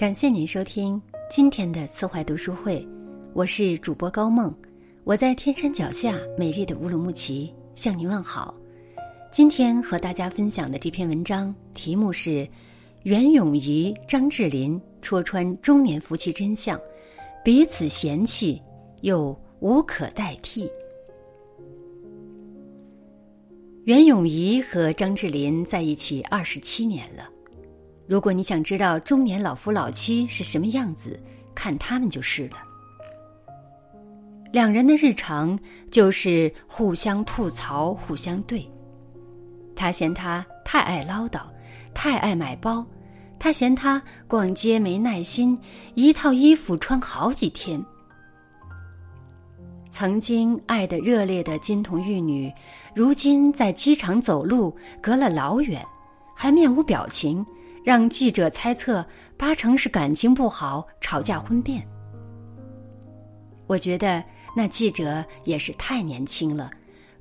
感谢您收听今天的慈怀读书会，我是主播高梦，我在天山脚下美丽的乌鲁木齐向您问好。今天和大家分享的这篇文章题目是：袁咏仪、张智霖戳穿中年夫妻真相，彼此嫌弃又无可代替。袁咏仪和张智霖在一起二十七年了。如果你想知道中年老夫老妻是什么样子，看他们就是了。两人的日常就是互相吐槽、互相对。他嫌他太爱唠叨，太爱买包；他嫌他逛街没耐心，一套衣服穿好几天。曾经爱的热烈的金童玉女，如今在机场走路隔了老远，还面无表情。让记者猜测，八成是感情不好，吵架婚变。我觉得那记者也是太年轻了，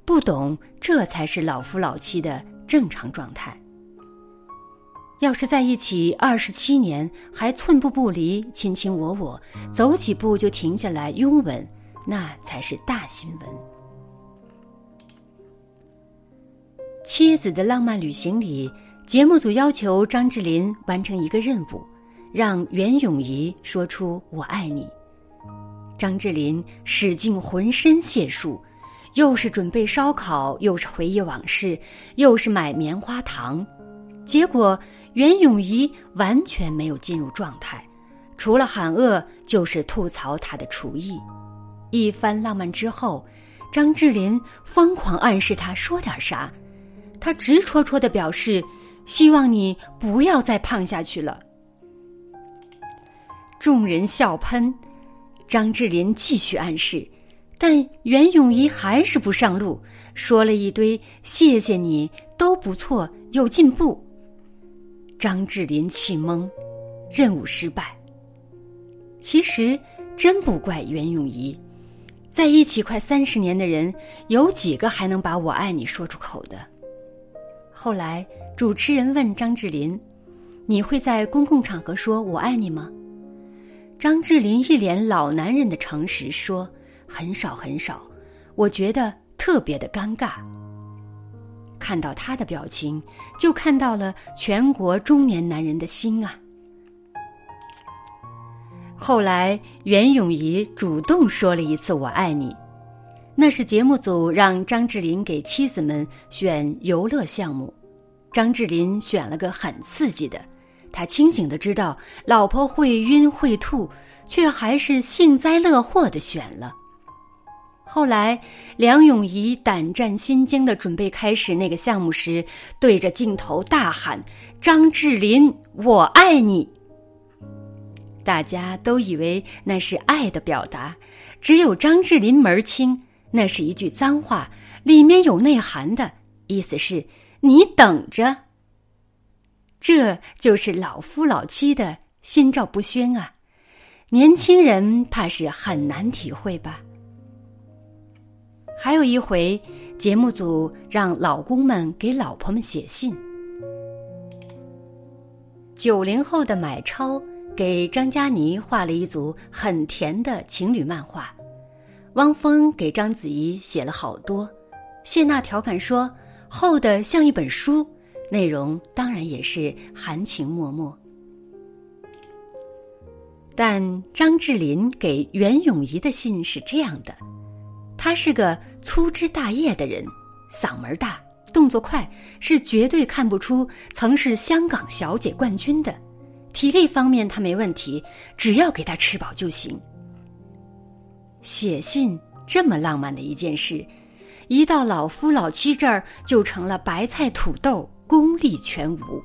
不懂这才是老夫老妻的正常状态。要是在一起二十七年还寸步不离、卿卿我我，走几步就停下来拥吻，那才是大新闻。妻子的浪漫旅行里。节目组要求张智霖完成一个任务，让袁咏仪说出“我爱你”。张智霖使尽浑身解数，又是准备烧烤，又是回忆往事，又是买棉花糖，结果袁咏仪完全没有进入状态，除了喊饿就是吐槽他的厨艺。一番浪漫之后，张智霖疯狂暗示他说点啥，他直戳戳的表示。希望你不要再胖下去了。众人笑喷，张智霖继续暗示，但袁咏仪还是不上路，说了一堆“谢谢你”，都不错，有进步。张智霖气懵，任务失败。其实真不怪袁咏仪，在一起快三十年的人，有几个还能把我爱你说出口的？后来。主持人问张智霖：“你会在公共场合说我爱你吗？”张智霖一脸老男人的诚实说：“很少很少，我觉得特别的尴尬。”看到他的表情，就看到了全国中年男人的心啊。后来，袁咏仪主动说了一次“我爱你”，那是节目组让张智霖给妻子们选游乐项目。张智霖选了个很刺激的，他清醒的知道老婆会晕会吐，却还是幸灾乐祸的选了。后来，梁咏仪胆战心惊的准备开始那个项目时，对着镜头大喊：“张智霖，我爱你！”大家都以为那是爱的表达，只有张智霖门儿清，那是一句脏话，里面有内涵的意思是。你等着，这就是老夫老妻的心照不宣啊！年轻人怕是很难体会吧？还有一回，节目组让老公们给老婆们写信。九零后的买超给张嘉倪画了一组很甜的情侣漫画，汪峰给章子怡写了好多。谢娜调侃说。厚的像一本书，内容当然也是含情脉脉。但张智霖给袁咏仪的信是这样的：他是个粗枝大叶的人，嗓门大，动作快，是绝对看不出曾是香港小姐冠军的。体力方面他没问题，只要给他吃饱就行。写信这么浪漫的一件事。一到老夫老妻这儿，就成了白菜土豆，功力全无。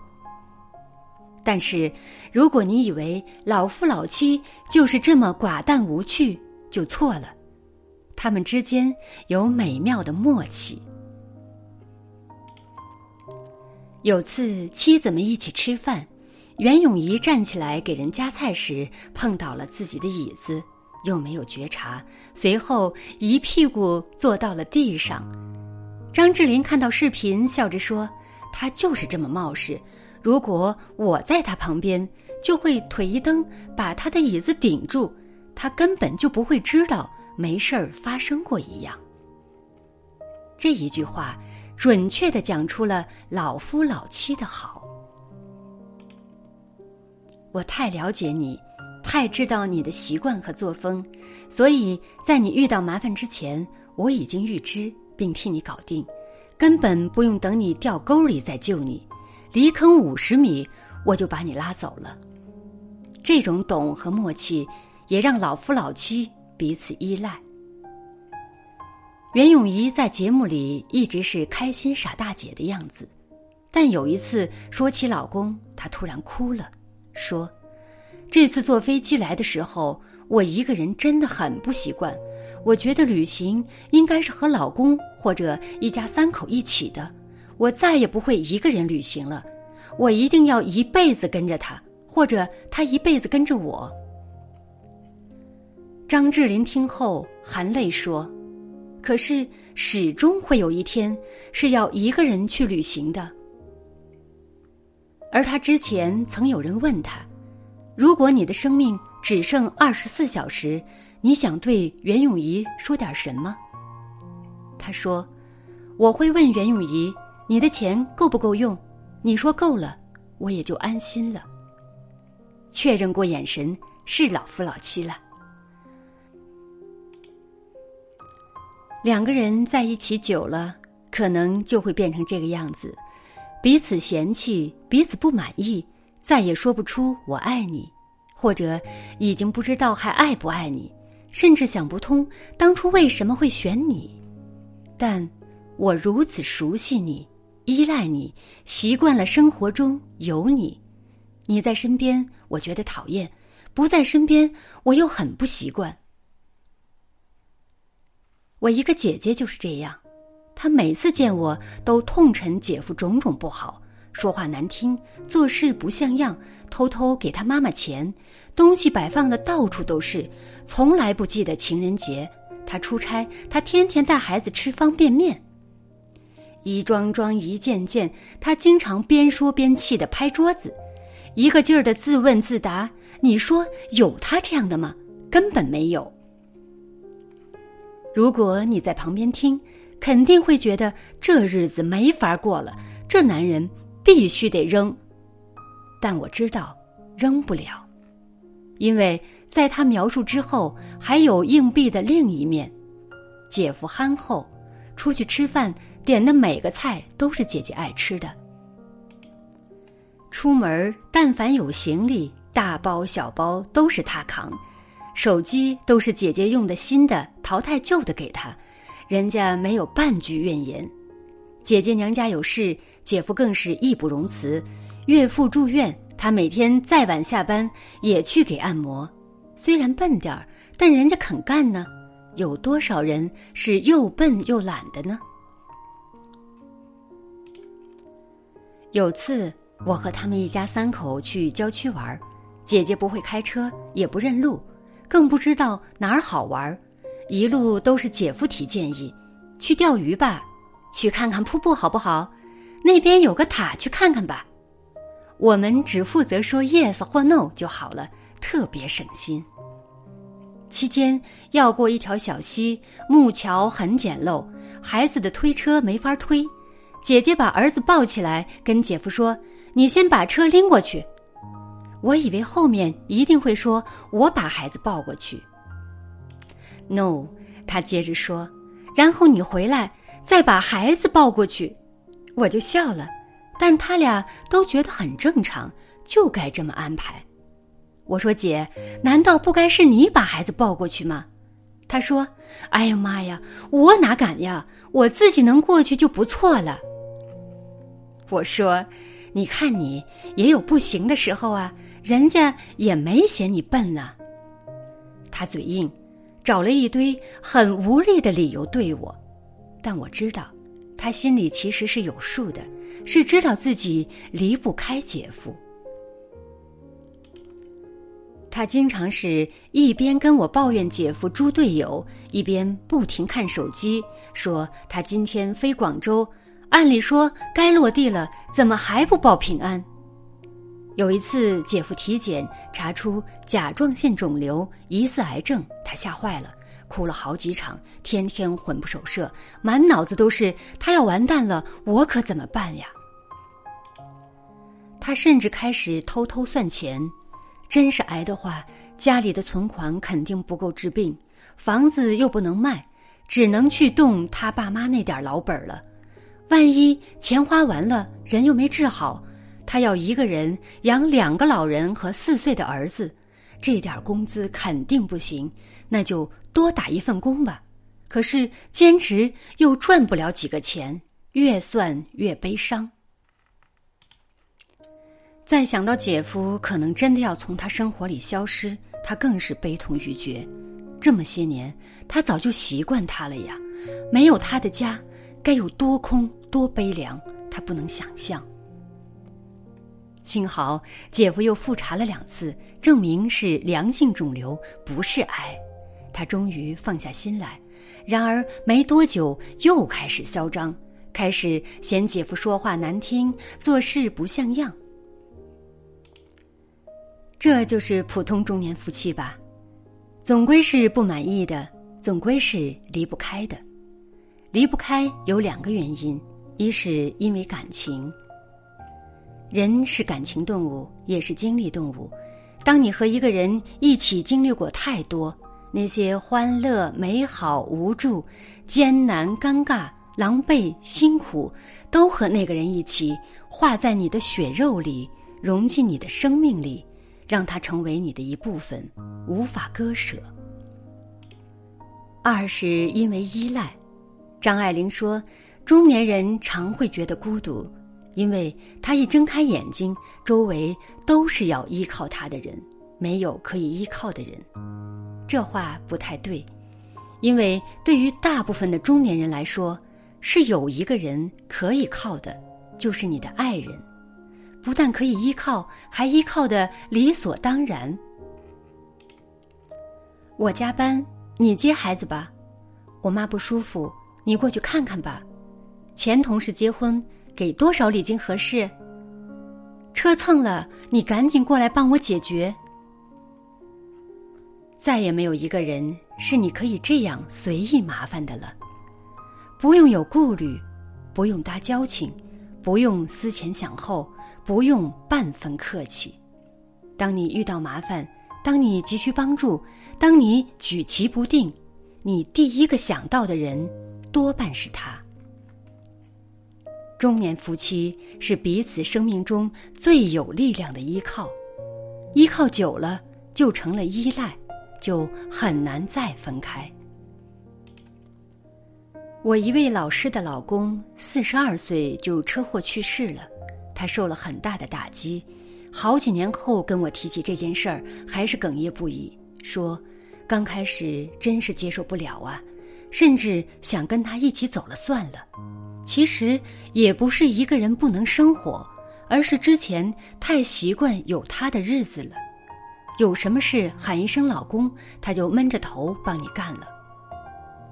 但是，如果你以为老夫老妻就是这么寡淡无趣，就错了。他们之间有美妙的默契。有次妻子们一起吃饭，袁咏仪站起来给人夹菜时，碰倒了自己的椅子。又没有觉察，随后一屁股坐到了地上。张智霖看到视频，笑着说：“他就是这么冒失。如果我在他旁边，就会腿一蹬把他的椅子顶住，他根本就不会知道没事儿发生过一样。这一句话准确的讲出了老夫老妻的好。我太了解你，太知道你的习惯和作风，所以在你遇到麻烦之前，我已经预知并替你搞定，根本不用等你掉沟里再救你，离坑五十米我就把你拉走了。这种懂和默契，也让老夫老妻彼此依赖。袁咏仪在节目里一直是开心傻大姐的样子，但有一次说起老公，她突然哭了，说：“这次坐飞机来的时候，我一个人真的很不习惯。我觉得旅行应该是和老公或者一家三口一起的，我再也不会一个人旅行了，我一定要一辈子跟着他。”或者他一辈子跟着我。张智霖听后含泪说：“可是始终会有一天是要一个人去旅行的。”而他之前曾有人问他：“如果你的生命只剩二十四小时，你想对袁咏仪说点什么？”他说：“我会问袁咏仪，你的钱够不够用？你说够了，我也就安心了。”确认过眼神，是老夫老妻了。两个人在一起久了，可能就会变成这个样子：彼此嫌弃，彼此不满意，再也说不出“我爱你”，或者已经不知道还爱不爱你，甚至想不通当初为什么会选你。但我如此熟悉你，依赖你，习惯了生活中有你。你在身边，我觉得讨厌；不在身边，我又很不习惯。我一个姐姐就是这样，她每次见我都痛陈姐夫种种不好，说话难听，做事不像样，偷偷给他妈妈钱，东西摆放的到处都是，从来不记得情人节。他出差，他天天带孩子吃方便面，一桩桩一件件，他经常边说边气的拍桌子。一个劲儿的自问自答，你说有他这样的吗？根本没有。如果你在旁边听，肯定会觉得这日子没法过了，这男人必须得扔。但我知道，扔不了，因为在他描述之后，还有硬币的另一面。姐夫憨厚，出去吃饭点的每个菜都是姐姐爱吃的。出门但凡有行李，大包小包都是他扛，手机都是姐姐用的新的，淘汰旧的给他，人家没有半句怨言。姐姐娘家有事，姐夫更是义不容辞。岳父住院，他每天再晚下班也去给按摩。虽然笨点儿，但人家肯干呢。有多少人是又笨又懒的呢？有次。我和他们一家三口去郊区玩，姐姐不会开车，也不认路，更不知道哪儿好玩，一路都是姐夫提建议，去钓鱼吧，去看看瀑布好不好？那边有个塔，去看看吧。我们只负责说 yes 或 no 就好了，特别省心。期间要过一条小溪，木桥很简陋，孩子的推车没法推，姐姐把儿子抱起来，跟姐夫说。你先把车拎过去，我以为后面一定会说我把孩子抱过去。No，他接着说，然后你回来再把孩子抱过去，我就笑了，但他俩都觉得很正常，就该这么安排。我说姐，难道不该是你把孩子抱过去吗？他说，哎呀妈呀，我哪敢呀，我自己能过去就不错了。我说。你看，你也有不行的时候啊，人家也没嫌你笨呢。他嘴硬，找了一堆很无力的理由对我，但我知道，他心里其实是有数的，是知道自己离不开姐夫。他经常是一边跟我抱怨姐夫猪队友，一边不停看手机，说他今天飞广州。按理说该落地了，怎么还不报平安？有一次，姐夫体检查出甲状腺肿瘤，疑似癌症，他吓坏了，哭了好几场，天天魂不守舍，满脑子都是他要完蛋了，我可怎么办呀？他甚至开始偷偷算钱，真是癌的话，家里的存款肯定不够治病，房子又不能卖，只能去动他爸妈那点老本了。万一钱花完了，人又没治好。他要一个人养两个老人和四岁的儿子，这点工资肯定不行，那就多打一份工吧。可是兼职又赚不了几个钱，越算越悲伤。再想到姐夫可能真的要从他生活里消失，他更是悲痛欲绝。这么些年，他早就习惯他了呀，没有他的家，该有多空多悲凉，他不能想象。幸好姐夫又复查了两次，证明是良性肿瘤，不是癌，他终于放下心来。然而没多久又开始嚣张，开始嫌姐夫说话难听，做事不像样。这就是普通中年夫妻吧，总归是不满意的，总归是离不开的。离不开有两个原因，一是因为感情。人是感情动物，也是经历动物。当你和一个人一起经历过太多，那些欢乐、美好、无助、艰难、尴尬、狼狈、辛苦，都和那个人一起化在你的血肉里，融进你的生命里，让它成为你的一部分，无法割舍。二是因为依赖。张爱玲说：“中年人常会觉得孤独。”因为他一睁开眼睛，周围都是要依靠他的人，没有可以依靠的人。这话不太对，因为对于大部分的中年人来说，是有一个人可以靠的，就是你的爱人。不但可以依靠，还依靠的理所当然。我加班，你接孩子吧。我妈不舒服，你过去看看吧。前同事结婚。给多少礼金合适？车蹭了，你赶紧过来帮我解决。再也没有一个人是你可以这样随意麻烦的了，不用有顾虑，不用搭交情，不用思前想后，不用半分客气。当你遇到麻烦，当你急需帮助，当你举棋不定，你第一个想到的人多半是他。中年夫妻是彼此生命中最有力量的依靠，依靠久了就成了依赖，就很难再分开。我一位老师的老公四十二岁就车祸去世了，他受了很大的打击，好几年后跟我提起这件事儿，还是哽咽不已，说刚开始真是接受不了啊，甚至想跟他一起走了算了。其实也不是一个人不能生活，而是之前太习惯有他的日子了。有什么事喊一声“老公”，他就闷着头帮你干了。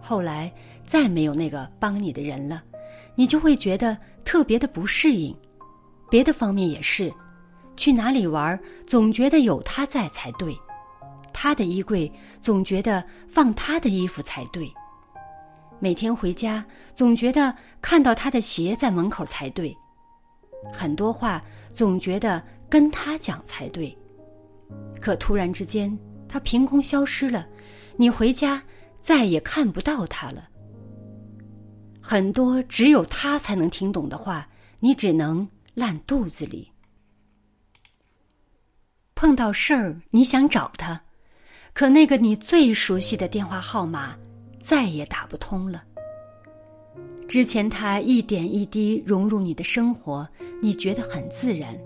后来再没有那个帮你的人了，你就会觉得特别的不适应。别的方面也是，去哪里玩总觉得有他在才对，他的衣柜总觉得放他的衣服才对。每天回家，总觉得看到他的鞋在门口才对；很多话总觉得跟他讲才对。可突然之间，他凭空消失了，你回家再也看不到他了。很多只有他才能听懂的话，你只能烂肚子里。碰到事儿，你想找他，可那个你最熟悉的电话号码。再也打不通了。之前他一点一滴融入你的生活，你觉得很自然，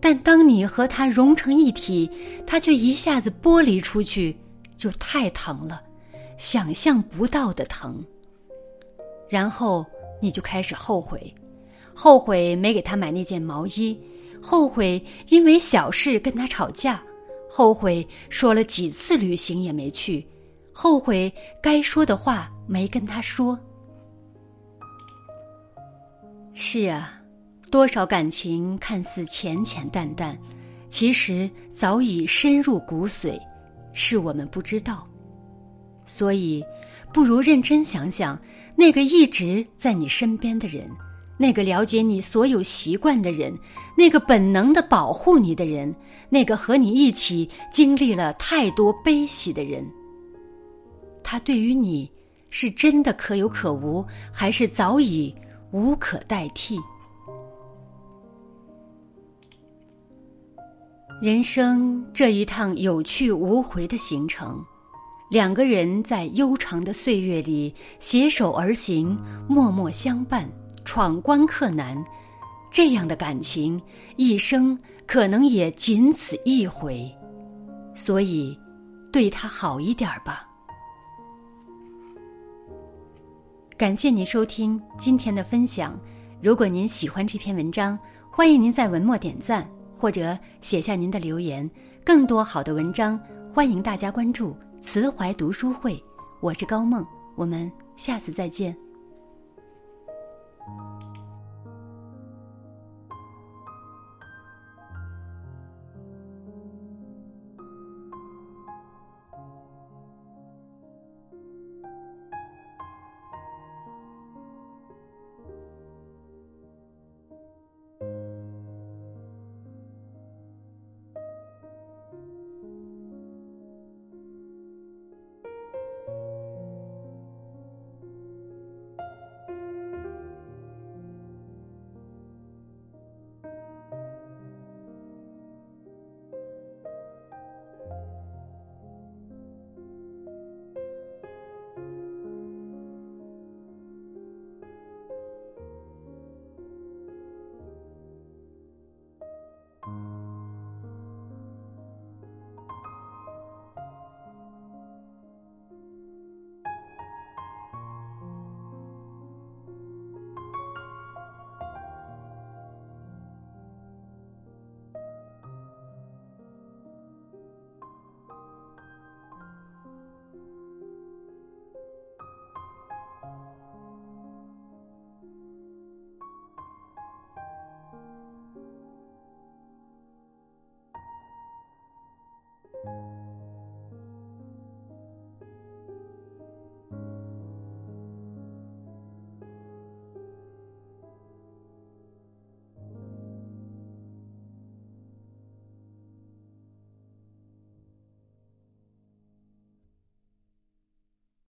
但当你和他融成一体，他却一下子剥离出去，就太疼了，想象不到的疼。然后你就开始后悔，后悔没给他买那件毛衣，后悔因为小事跟他吵架，后悔说了几次旅行也没去。后悔该说的话没跟他说。是啊，多少感情看似浅浅淡淡，其实早已深入骨髓，是我们不知道。所以，不如认真想想那个一直在你身边的人，那个了解你所有习惯的人，那个本能的保护你的人，那个和你一起经历了太多悲喜的人。他对于你是真的可有可无，还是早已无可代替？人生这一趟有去无回的行程。两个人在悠长的岁月里携手而行，默默相伴，闯关克难，这样的感情一生可能也仅此一回，所以对他好一点吧。感谢您收听今天的分享，如果您喜欢这篇文章，欢迎您在文末点赞或者写下您的留言。更多好的文章，欢迎大家关注。慈怀读书会，我是高梦，我们下次再见。